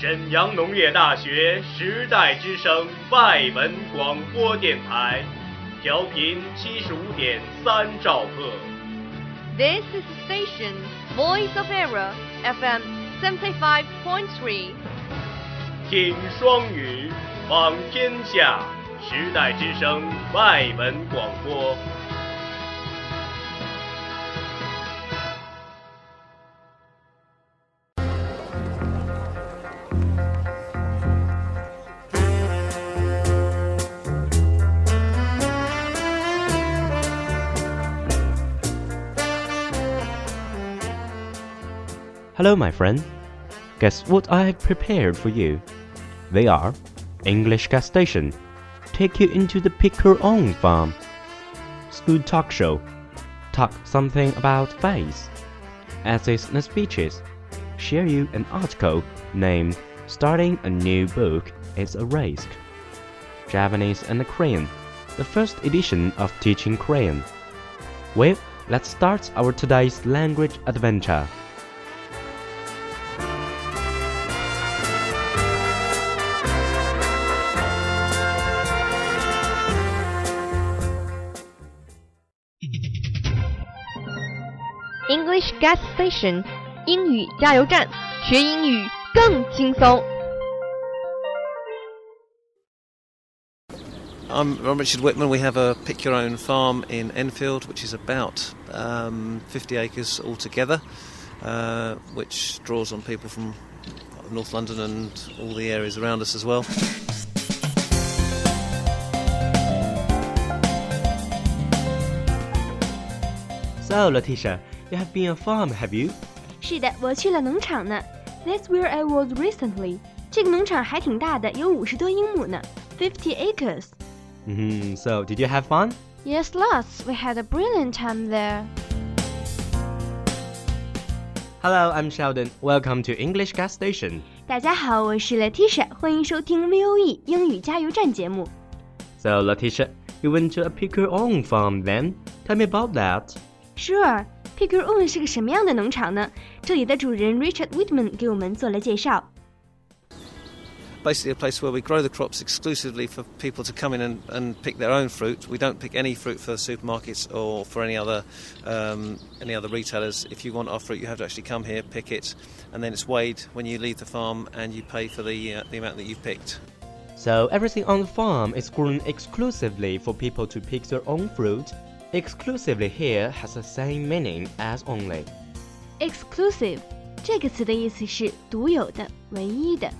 沈阳农业大学时代之声外文广播电台，调频七十五点三兆赫。This is the station Voice of Era FM seventy five point three 听双语，访天下，时代之声外文广播。Hello, my friend. Guess what I have prepared for you? They are English gas station. Take you into the pick your own farm. School talk show. Talk something about face. Essays and speeches. Share you an article named Starting a New Book is a Risk. Japanese and Korean. The first edition of teaching Korean. Well, let's start our today's language adventure.《Station》英语加油站，学英语更轻松。 I'm, I'm Richard Whitman. We have a pick your own farm in Enfield, which is about um, 50 acres altogether, uh, which draws on people from North London and all the areas around us as well. So, Letitia, you have been a farm, have you? 是的，我去了农场呢。That's where I was recently。这个农场还挺大的，有五十多英亩呢，fifty acres。 hmm So, did you have fun? Yes, lots. We had a brilliant time there. Hello, I'm Sheldon. Welcome to English Gas Station. 大家好，我是 Letitia，欢迎收听 VOE 英语加油站节目。 So, Letitia, you went to a pick your own farm then? Tell me about that. Sure. Pick Your Own 是个什么样的农场呢？这里的主人 Richard Whitman 给我们做了介绍。basically a place where we grow the crops exclusively for people to come in and, and, pick their own fruit. We don't pick any fruit for supermarkets or for any other um, any other retailers. If you want our fruit, you have to actually come here, pick it, and then it's weighed when you leave the farm, and you pay for the uh, the amount that you've picked. So everything on the farm is grown exclusively for people to pick their own fruit Exclusively here has the same meaning as only. Exclusive 这个词的意思是独有的、唯一的。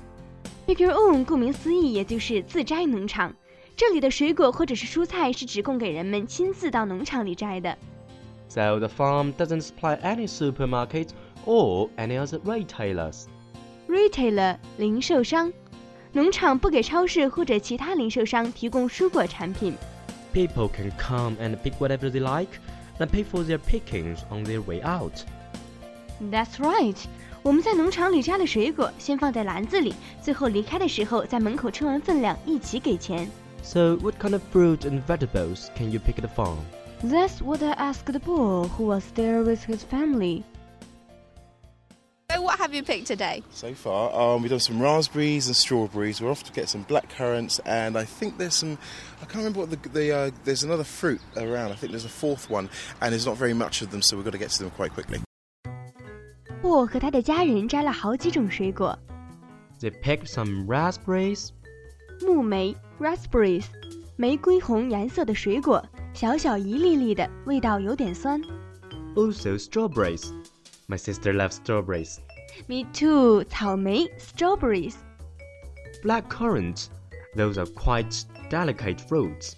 Pick Your Own 顾名思义，也就是自摘农场。这里的水果或者是蔬菜是只供给人们亲自到农场里摘的。 So, the farm doesn't supply any supermarket or any other retailers. Retailer 零售商，农场不给超市或者其他零售商提供蔬果产品。 People can come and pick whatever they like and pay for their pickings on their way out. That's right，我们在农场里摘了水果，先放在篮子里，最后离开的时候在门口称完分量，一起给钱。 So, what kind of fruit and vegetables can you pick at the farm? That's what I asked the boy who was there with his family. So what have you picked today? So far, um, we've done some raspberries and strawberries. We're off to get some black currants, and I think there's some. I can't remember what the, the uh, there's another fruit around. I think there's a fourth one, and there's not very much of them, so we've got to get to them quite quickly. 霍和他的家人摘了好几种水果， They picked some raspberries, 木莓 （raspberries），玫瑰红颜色的水果，小小一粒粒的，味道有点酸。 also strawberries. My sister loves strawberries. Me too，草莓 （strawberries）。 Black currants. Those are quite delicate fruits.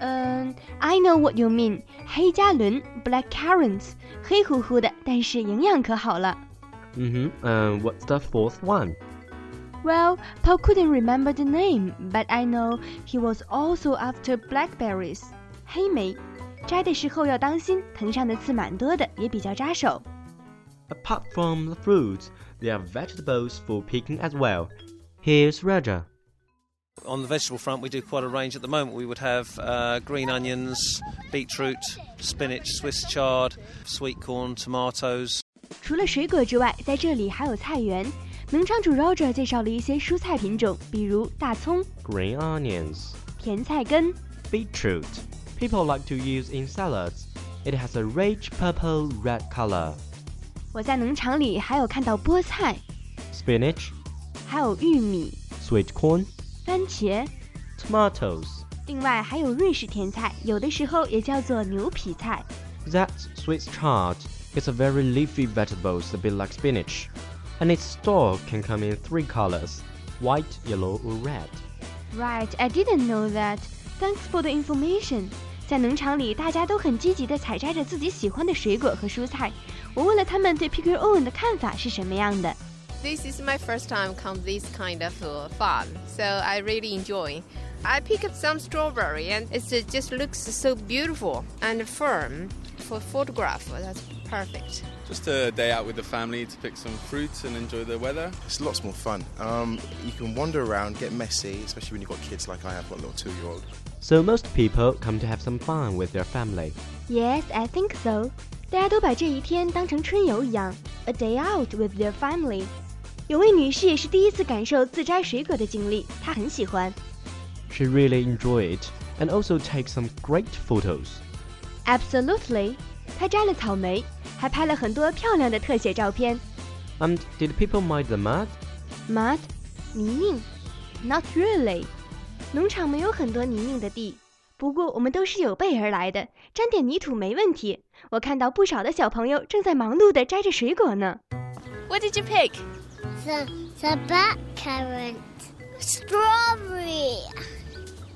嗯，I know what you mean，黑加仑 （black currants），黑乎乎的，但是营养可好了。 Mm-hmm. And what's the fourth one? Well, Paul couldn't remember the name, but I know he was also after blackberries. 黑莓，摘的时候要当心，藤上的刺蛮多的，也比较扎手。 Apart from the fruits, there are vegetables for picking as well. Here's Raja. On the vegetable front, we do quite a range. At the moment, we would have uh, green onions, beetroot, spinach, Swiss chard, sweet corn, tomatoes. 除了水果之外，在这里还有菜园， 农场主 Roger 介绍了一些蔬菜品种，比如大葱、 Green onions. 甜菜根、 Beetroot. People like to use in salads. It has a rich purple red color. 我在农场里还有看到菠菜， Spinach. 还有玉米、 Sweet corn. 番茄， Tomatoes. 另外还有瑞士甜菜，有的时候也叫做牛皮菜。 That's Swiss chard. It's a very leafy vegetable, a bit like spinach. And its stalk can come in three colors white, yellow, or red. Right, I didn't know that. Thanks for the information. 在农场里，大家都很积极地采摘着自己喜欢的水果和蔬菜。 我问了他们对 Pick Your Own 的看法是什么样的。This is my first time come this kind of uh, farm, so I really enjoy. I pick up some strawberry and it just looks so beautiful and firm for photograph. That's perfect. Just a day out with the family to pick some fruits and enjoy the weather. It's lots more fun. Um, you can wander around, get messy, especially when you've got kids like I have, got a little two-year-old. So most people come to have some fun with their family. Yes, I think so. 大家都把这一天当成春游一样，a day out with their family。有位女士也是第一次感受自摘水果的经历，她很喜欢。 She really enjoyed it and also take some great photos. Absolutely，她摘了草莓，还拍了很多漂亮的特写照片。 And did people mind the mud? Mud，泥泞？Not really。农场没有很多泥泞的地， 不过我们都是有备而来的，沾点泥土没问题。我看到不少的小朋友正在忙碌地摘着水果呢。 What did you pick? The, the blackcurrant. Strawberry.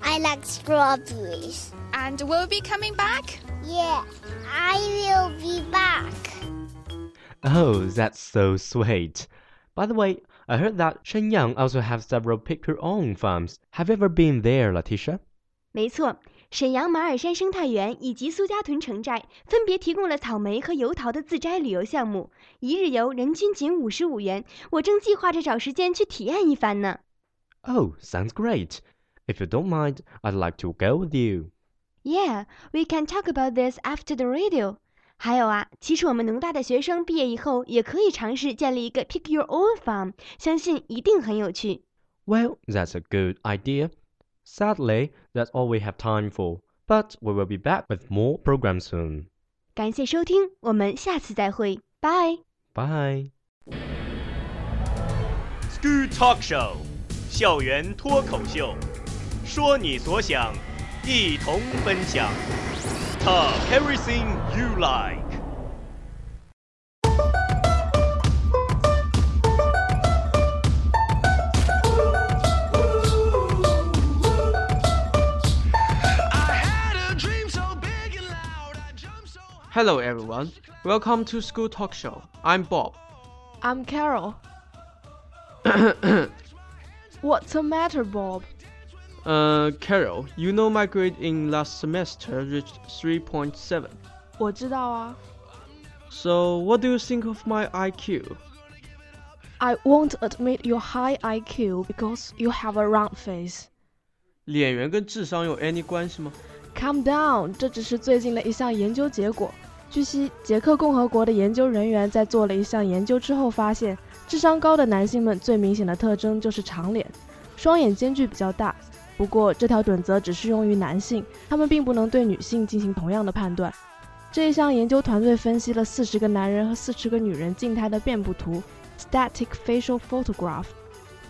I like strawberries. And will you be coming back? Yeah, I will be back. Oh, that's so sweet. By the way, I heard that Shenyang also have several pick your own farms. Have you ever been there, Letitia? 没错， 沈阳马尔山生态园以及苏家屯城寨分别提供了草莓和油桃的自摘旅游项目，一日游人均仅五十五元。我正计划着找时间去体验一番呢。 Oh, sounds great. If you don't mind, I'd like to go with you. Yeah, we can talk about this after the radio. 还有啊，其实我们农大的学生毕业以后也可以尝试建立一个 Pick Your Own Farm，相信一定很有趣。 Well, that's a good idea. Sadly, that's all we have time for. But we will be back with more programs soon. 感谢收听，我们下次再会，拜。 Bye. School Talk Show，校园脱口秀，说你所想，一同分享。Talk everything you like。 Hello everyone. Welcome to School Talk Show. I'm Bob. I'm Carol. What's the matter, Bob? Uh, Carol, you know my grade in last semester reached 3.7. 我知道啊。 So, what do you think of my IQ? I won't admit your high IQ because you have a round face. 脸圆跟智商有 any 关系吗？ Calm down，这只是最近的一项研究结果。 据悉，捷克共和国的研究人员在做了一项研究之后发现，智商高的男性们最明显的特征就是长脸，双眼间距比较大。不过，这条准则只适用于男性，他们并不能对女性进行同样的判断。这一项研究团队分析了四十个男人和四十个女人静态的面部图 （static facial photograph），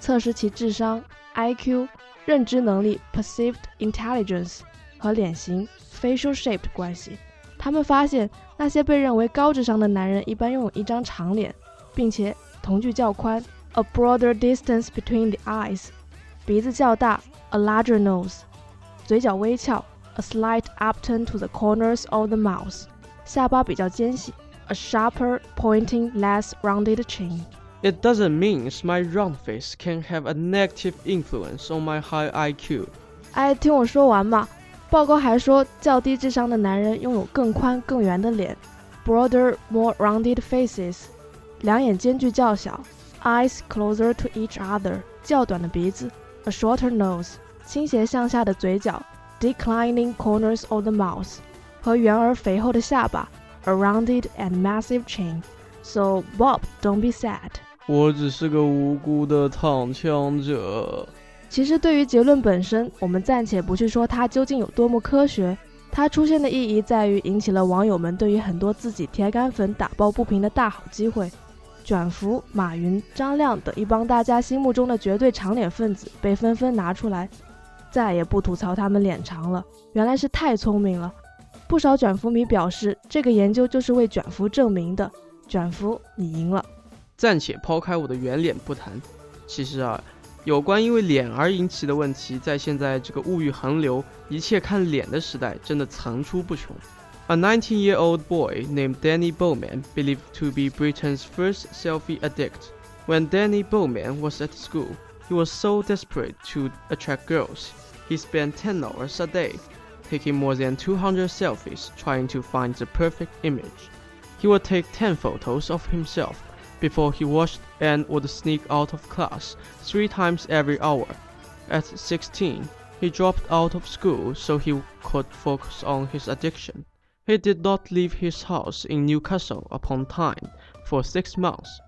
测试其智商 （IQ）、认知能力 （perceived intelligence） 和脸型 （facial shape） 的关系。他们发现，那些被认为高智商的男人一般拥有一张长脸，并且瞳距较宽 （a broader distance between the eyes），鼻子较大 （a larger nose），嘴角微翘 （a slight upturn to the corners of the mouth），下巴比较尖细 （a sharper, pointing, less rounded chin）。 It doesn't mean my round face can have a negative influence on my high IQ. 哎，听我说完嘛。 报告还说，较低智商的男人拥有更宽、更圆的脸 （broader, more rounded faces），两眼间距较小 （eyes closer to each other），较短的鼻子 （a shorter nose），倾斜向下的嘴角 （declining corners of the mouth） 和圆而肥厚的下巴 （a rounded and massive chin）。So Bob, don't be sad. 我只是个无辜的躺枪者。其实，对于结论本身，我们暂且不去说它究竟有多么科学，它出现的意义在于引起了网友们对于很多自己铁杆粉打抱不平的大好机会。卷福、马云、张亮等一帮大家心目中的绝对长脸分子被纷纷拿出来，再也不吐槽他们脸长了，原来是太聪明了。不少卷福迷表示，这个研究就是为卷福证明的。卷福，你赢了。暂且抛开我的圆脸不谈，其实啊，有关因为脸而引起的问题，在现在这个物欲横流、一切看脸的时代，真的层出不穷。A 19-year-old boy named Danny Bowman, believed to be Britain's first selfie addict. When Danny Bowman was at school, he was so desperate to attract girls, he spent 10 hours a day, taking more than 200 selfies trying to find the perfect image. He would take 10 photos of himself before he washed and would sneak out of class three times every hour. At 16, he dropped out of school so he could focus on his addiction. He did not leave his house in Newcastle upon Tyne for six months,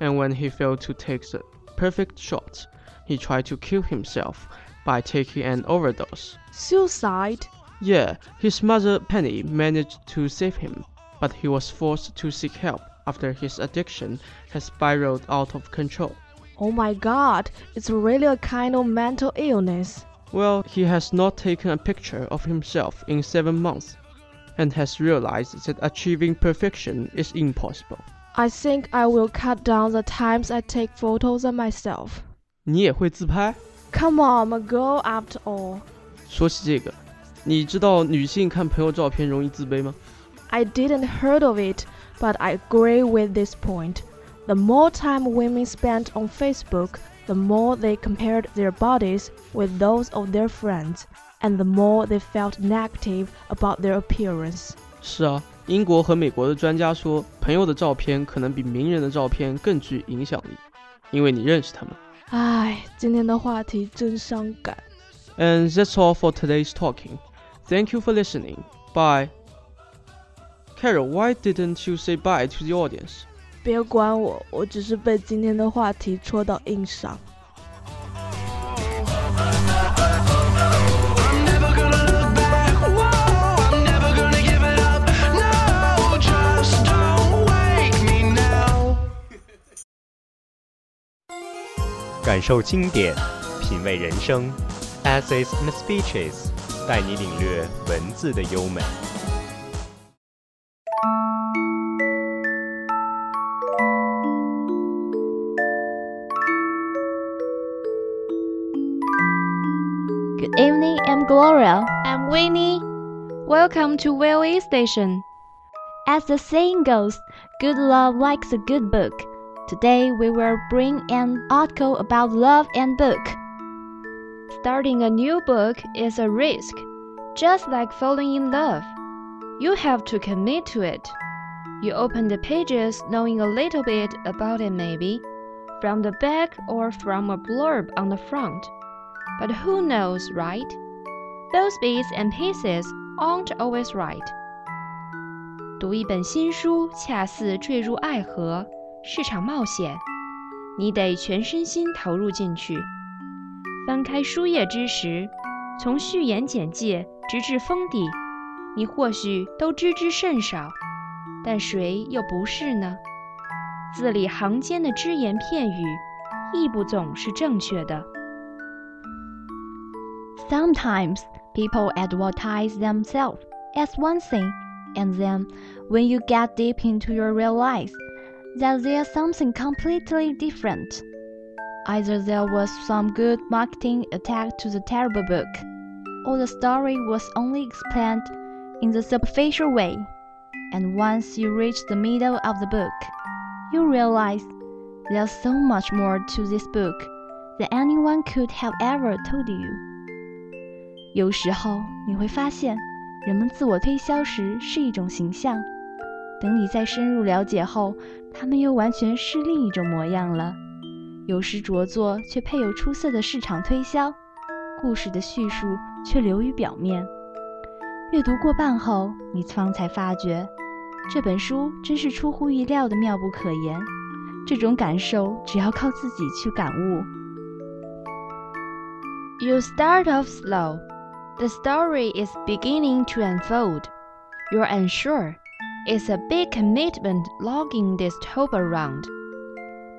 and when he failed to take the perfect shot, he tried to kill himself by taking an overdose. Suicide? Yeah, his mother Penny managed to save him, but he was forced to seek help after his addiction had spiraled out of control. Oh my god, it's really a kind of mental illness. Well, he has not taken a picture of himself in seven months and has realized that achieving perfection is impossible. I think I will cut down the times I take photos of myself. 你也会自拍？Come on, I'm a girl after all. 说起这个，你知道女性看朋友照片容易自卑吗？I didn't heard of it, but I agree with this point. The more time women spent on Facebook, the more they compared their bodies with those of their friends and the more they felt negative about their appearance. 是啊，英国和美国的专家说，朋友的照片可能比名人的照片更具影响力，因为你认识他们。唉，今天的话题真伤感。And that's all for today's talking. Thank you for listening. Bye. Carol, why didn't you say bye to the audience? 别管我，我只是被今天的话题戳到硬伤。感受经典，品味人生，essays and speeches，带你领略文字的优美。 evening, I'm Gloria. I'm Winnie. Welcome to VOE Station. As the saying goes, good love likes a good book. Today we will bring an article about love and book. Starting a new book is a risk, just like falling in love. You have to commit to it. You open the pages knowing a little bit about it, maybe, from the back or from a blurb on the front. But who knows, right? Those bits and pieces aren't always right. 读一本新书，恰似坠入爱河。是场冒险，你得全身心投入进去。翻开书页之时，从序言简介直至封底，你或许都知之甚少，但谁又不是呢？字里行间的只言片语，亦不总是正确的。Sometimes people advertise themselves as one thing, and then when you get deep into your real life. that there's something completely different. Either there was some good marketing attached to the terrible book, or the story was only explained in the superficial way. And once you reach the middle of the book, you realize there's so much more to this book than anyone could have ever told you. 有时候你会发现，人们自我推销时是一种形象。等你再深入了解后，他们又完全是另一种模样了。有时着作却配有出色的市场推销，故事的叙述却流于表面。阅读过半后，你方才发觉，这本书真是出乎意料的妙不可言。这种感受只要靠自己去感悟。You start off slow. The story is beginning to unfold. You're unsure. It's a big commitment logging this tope around.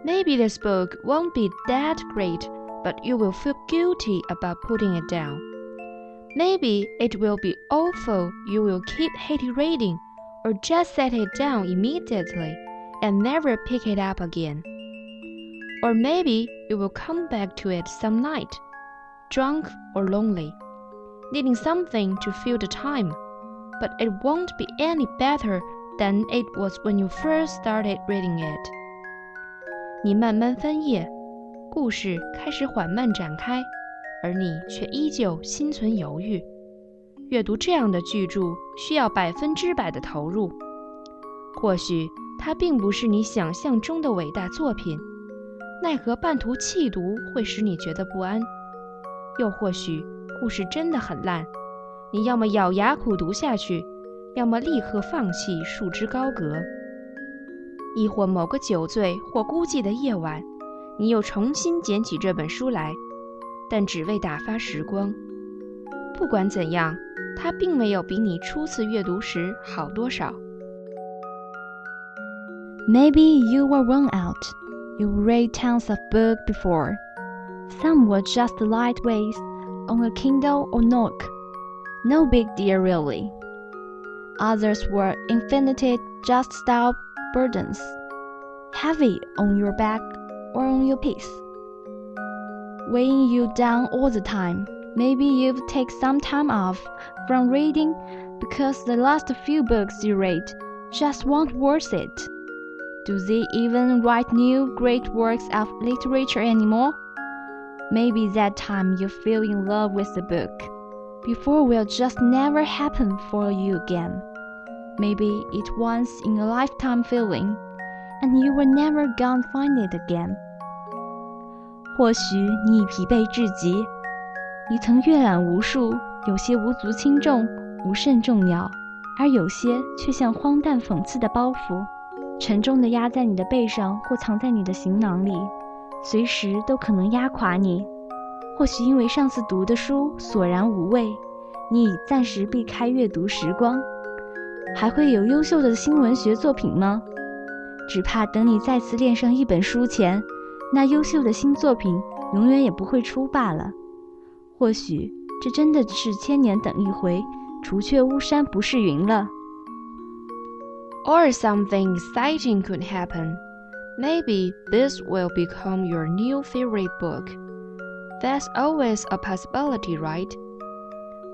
Maybe this book won't be that great, but you will feel guilty about putting it down. Maybe it will be awful, you will keep hating reading, or just set it down immediately and never pick it up again. Or maybe you will come back to it some night, drunk or lonely, needing something to fill the time, but it won't be any better than it was when you first started reading it. 你慢慢翻页，故事开始缓慢展开，而你却依旧心存犹豫。阅读这样的巨著需要百分之百的投入，或许它并不是你想象中的伟大作品，奈何半途弃读会使你觉得不安。又或许故事真的很烂，你要么咬牙苦读下去，要么立刻放弃，束之高阁。亦或某个酒醉或孤寂的夜晚，你又重新捡起这本书来，但只为打发时光。不管怎样，它并没有比你初次阅读时好多少。Maybe you were worn out. You read tons of books before. Some were just lightweights on a Kindle or Nook. No big deal, really. Others were infinite just style burdens, heavy on your back or on your piece, weighing you down all the time. Maybe you've taken some time off from reading because the last few books you read just weren't worth it. Do they even write new great works of literature anymore? Maybe that time you fell in love with the book before will just never happen for you again. Maybe it once in a lifetime feeling, and you will never gonna find it again. 或许你已疲惫至极，你曾阅览无数，有些无足轻重，无甚重要，而有些却像荒诞讽刺的包袱，沉重地压在你的背上或藏在你的行囊里， 随时都可能压垮你。或许因为上次读的书索然无味，你已暂时避开阅读时光。还会有优秀的新文学作品吗？只怕等你再次恋上一本书前，那优秀的新作品永远也不会出罢了。或许这真的是千年等一回，除却巫山不是云了。Or something exciting could happen. Maybe this will become your new favorite book. That's always a possibility, right?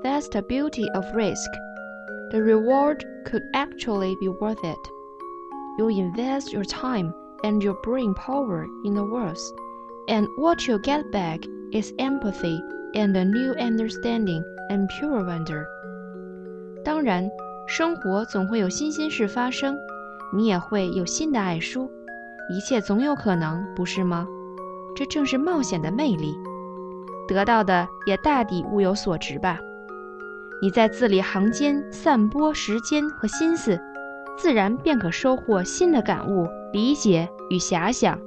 That's the beauty of risk. The reward could actually be worth it. You invest your time and your brain power in the world, and what you get back is empathy and a new understanding and pure wonder. 当然，生活总会有新鲜事发生，你也会有新的爱书， 一切总有可能，不是吗？这正是冒险的魅力，得到的也大抵物有所值吧。你在字里行间散播时间和心思，自然便可收获新的感悟、理解与遐想。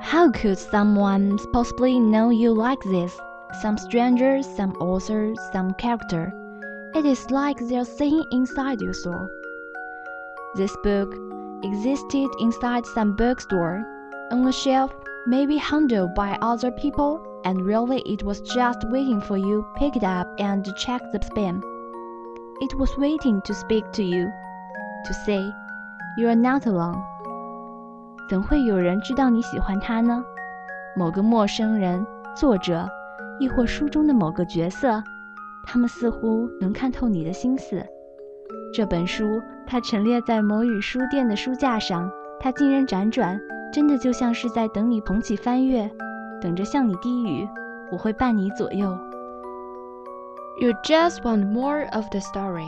How could someone possibly know you like this? Some stranger, some author, some character. It is like they're saying inside your soul. This book existed inside some bookstore, on a shelf, maybe handled by other people and really it was just waiting for you pick it up and check the spam. It was waiting to speak to you, to say, you are not alone. 怎会有人知道你喜欢他呢？某个陌生人、作者，亦或书中的某个角色，他们似乎能看透你的心思。这本书， 它陈列在某语书店的书架上，它竟然辗转，真的就像是在等你捧起翻阅。等着向你低语，我会伴你左右。You just want more of the story.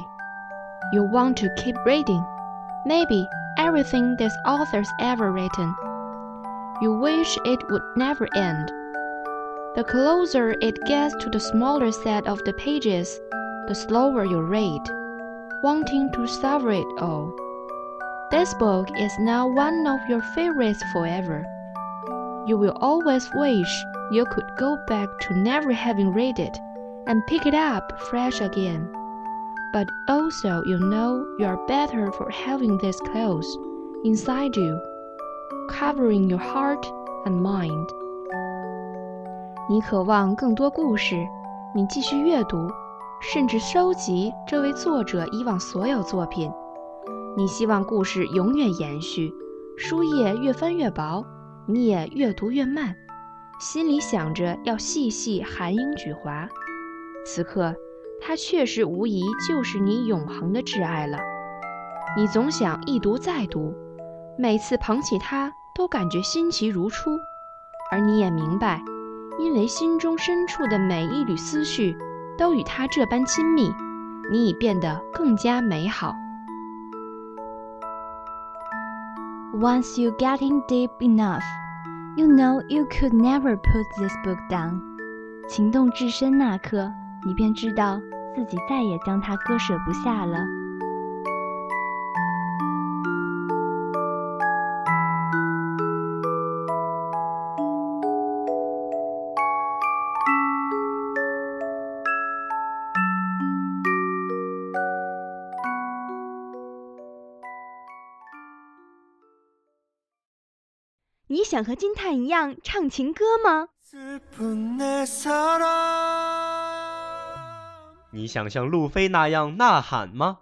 You want to keep reading. Maybe everything this author's ever written. You wish it would never end. The closer it gets to the smaller set of the pages, the slower you read, wanting to savor it all. This book is now one of your favorites forever. You will always wish you could go back to never having read it and pick it up fresh again. But also, you know you are better for having this close inside you, covering your heart and mind. 你渴望更多故事，你继续阅读， 甚至收集这位作者以往所有作品。你希望故事永远延续，书页越翻越薄，你也越读越慢，心里想着要细细含英举华。此刻，它确实无疑就是你永恒的挚爱了。你总想一读再读，每次捧起它都感觉新奇如初，而你也明白，因为心中深处的每一缕思绪都与他这般亲密，你已变得更加美好。Once you getting deep enough, you know you could never put this book down. 情动至深那刻，你便知道自己再也将它割舍不下了。你想和金叹一样唱情歌吗？你想像路飞那样呐喊吗？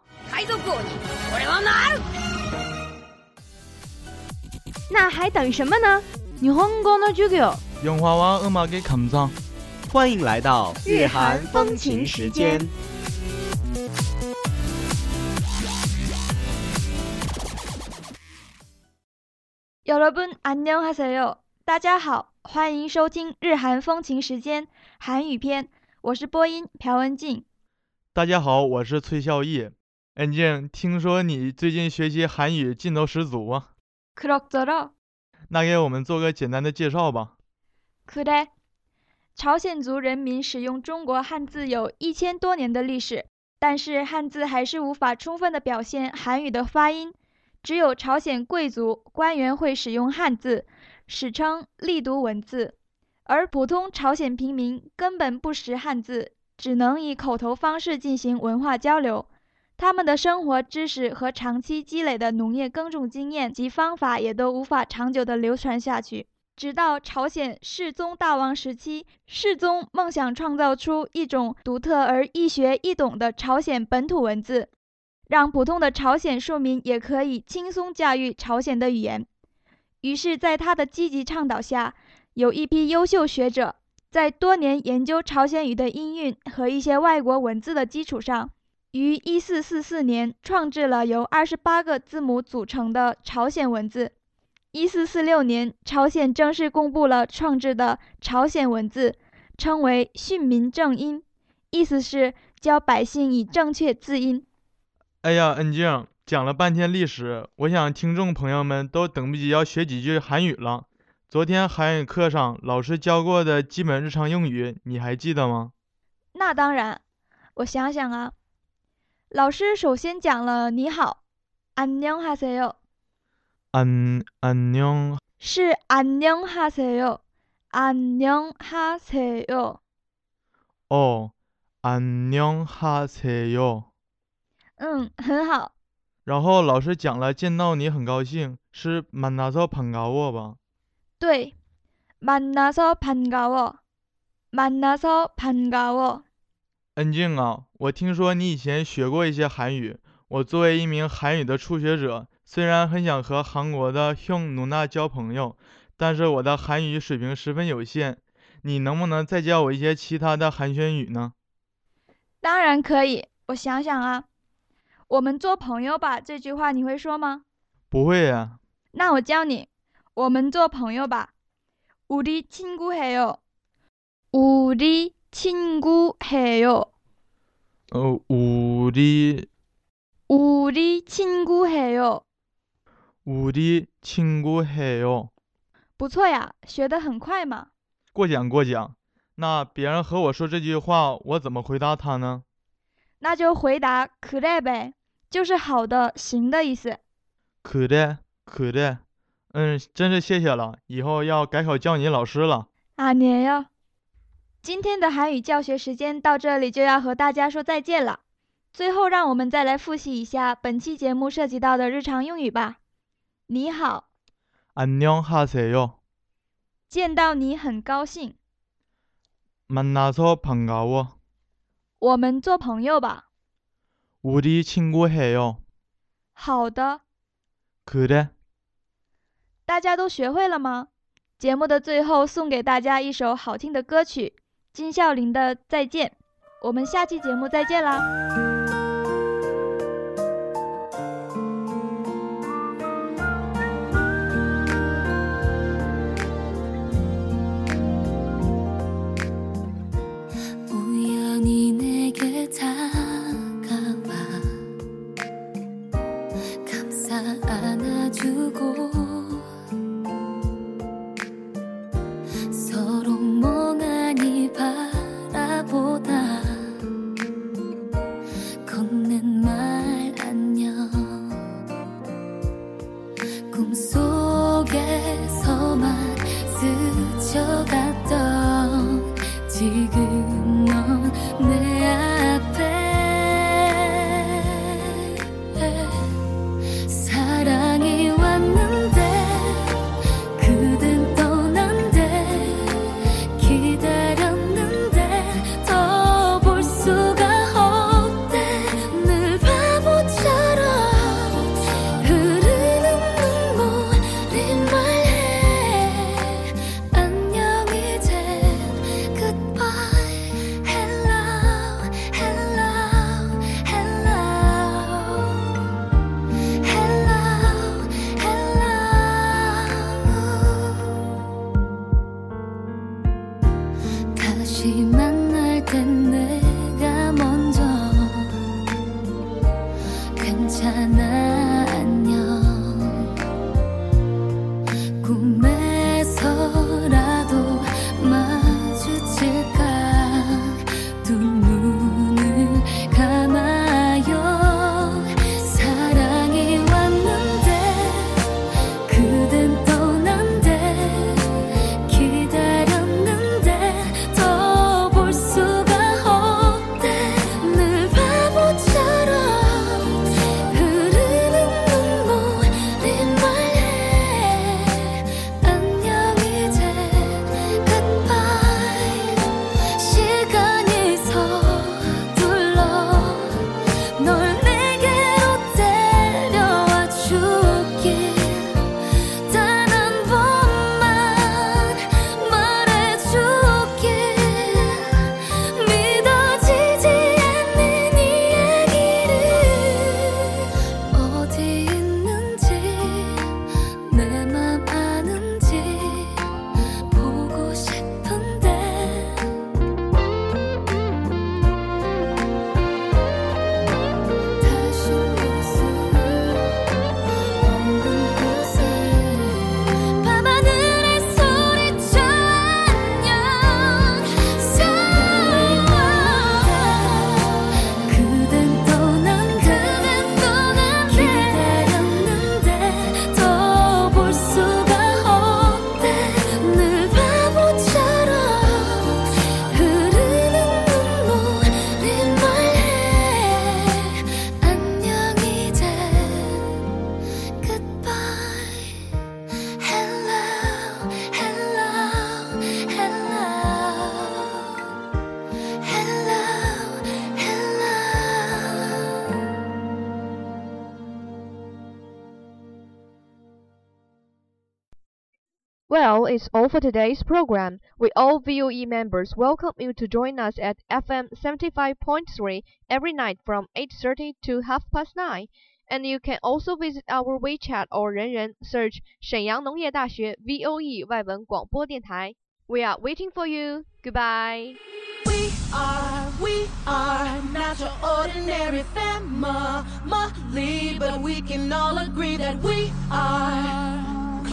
那还等什么呢？日本語の授業。 영화와음악의감상。欢迎来到日韩风情时间。 안녕하세요，大家好，欢迎收听日韩风情时间韩语篇，我是播音朴文静。大家好，我是崔孝义。恩静，听说你最近学习韩语劲头十足啊？ 그럭저럭。 那给我们做个简单的介绍吧。 그래。 朝鲜族人民使用中国汉字有一千多年的历史，但是汉字还是无法充分的表现韩语的发音。 只有朝鲜贵族官员会使用汉字，史称力读文字，而普通朝鲜平民根本不识汉字，只能以口头方式进行文化交流。他们的生活知识和长期积累的农业耕种经验及方法也都无法长久地流传下去。直到朝鲜世宗大王时期，世宗梦想创造出一种独特而易学易懂的朝鲜本土文字。让普通的朝鲜庶民也可以轻松驾驭朝鲜的语言。于是，在他的积极倡导下，有一批优秀学者在多年研究朝鲜语的音韵和一些外国文字的基础上，于1444年创制了由28个字母组成的朝鲜文字。1446年，朝鲜正式公布了创制的朝鲜文字，称为训民正音，意思是教百姓以正确字音。哎呀，恩静，讲了半天历史，我想听众朋友们都等不及要学几句韩语了。昨天韩语课上老师教过的基本日常用语，你还记得吗？那当然，我想想啊，老师首先讲了“你好”，안녕하세요。 安安녕是안녕하세요，안녕하세요。 哦，안녕하세요。 嗯，很好。然后老师讲了，见到你很高兴，是만나서반가워吧？对，만나서반가 워， 만나서반가 워。 恩静啊，我听说你以前学过一些韩语。我作为一名韩语的初学者，虽然很想和韩国的형努娜交朋友，但是我的韩语水平十分有限。你能不能再教我一些其他的寒暄语呢？当然可以，我想想啊。 我们做朋友吧，这句话你会说吗？不会呀。那我教你，我们做朋友吧。우리친구해 요。 우리친구해 요。 呃，우리。 우리친구해 요。 우리친구해 요。 不错呀，学得很快嘛。过奖过奖。那别人和我说这句话，我怎么回答他呢？ 那就回答그래呗，就是好的、行的意思。 可的，可的。嗯，真是谢谢了，以后要改口叫你老师了。阿年哟，今天的韩语教学时间到这里就要和大家说再见了。最后，让我们再来复习一下本期节目涉及到的日常用语吧。你好， 안녕하세요。 见到你很高兴。 만나서반가워。 我们做朋友吧。 우리친구해요。 好的。 그래。 大家都学会了吗？节目的最后送给大家一首好听的歌曲，金孝琳的《再见》。我们下期节目再见啦！ 다시 만날 땐내 Well, it's all for today's program. We all VOE members welcome you to join us at FM 75.3 every night from 8:30 to half past 9. And you can also visit our WeChat or 人人 search 沈阳农业大学 VOE 外文广播电台. We are waiting for you. Goodbye. We are, we are not your ordinary family, but we can all agree that we are